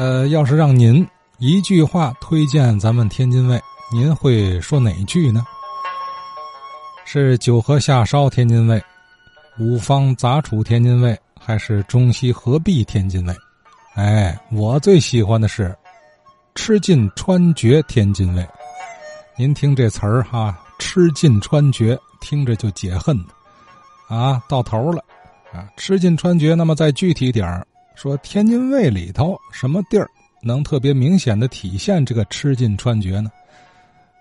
呃，要是让您一句话推荐咱们天津卫，您会说哪句呢？是九河下梢天津卫，五方杂处天津卫，还是中西合璧天津卫？哎，我最喜欢的是吃尽穿绝天津卫。您听这词儿哈，吃尽穿绝，听着就解恨啊，到头了啊！吃尽穿绝，那么再具体点儿说，天津卫里头什么地儿能特别明显的体现这个吃尽穿绝呢？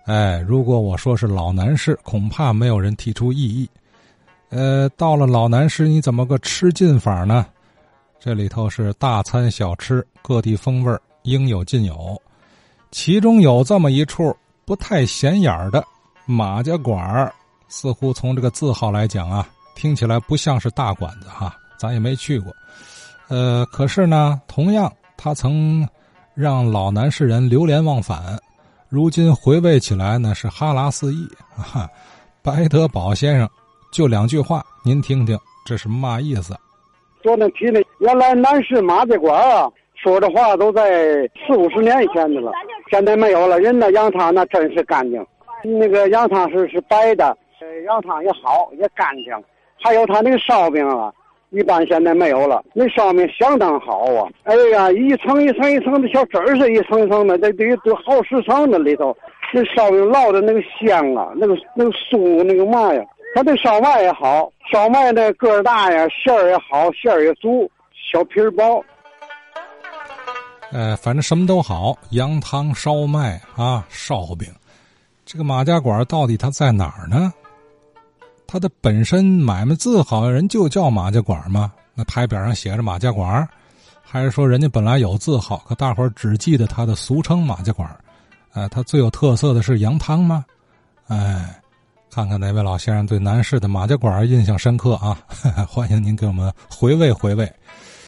哎，如果我说是老南市，恐怕没有人提出异议。呃，到了老南市，你怎么个吃尽法呢？这里头是大餐小吃，各地风味应有尽有。其中有这么一处不太显眼的马家馆儿，似乎从这个字号来讲啊，听起来不像是大馆子哈，咱也没去过。呃，可是呢，同样他曾让老南市人流连忘返。如今回味起来呢，是哈喇四溢。哈，白德宝先生，就两句话，您听听，这是嘛意思？说那提那原来南市马家馆啊，说的话都在四五十年以前的了，现在没有了。人那羊汤那真是干净，那个羊汤是是白的，呃，羊汤也好也干净。还有他那个烧饼啊，一般现在没有了。那烧饼相当好啊！哎呀，一层一层一层的小汁儿是一层一层的，得得都好十层的里头。那烧饼烙的那个香啊，那个那个酥那个嘛呀，它这烧麦也好，烧麦的个儿大呀，馅儿也好，馅儿也足，小皮儿薄。呃，反正什么都好，羊汤、烧麦啊，烧饼。这个马家馆到底它在哪儿呢？他的本身买卖字号人就叫马家馆吗？那牌匾上写着马家馆，还是说人家本来有字号，可大伙儿只记得他的俗称马家馆？呃，他最有特色的是羊汤吗？哎，看看哪位老先生对南市的马家馆印象深刻啊？欢迎您给我们回味回味。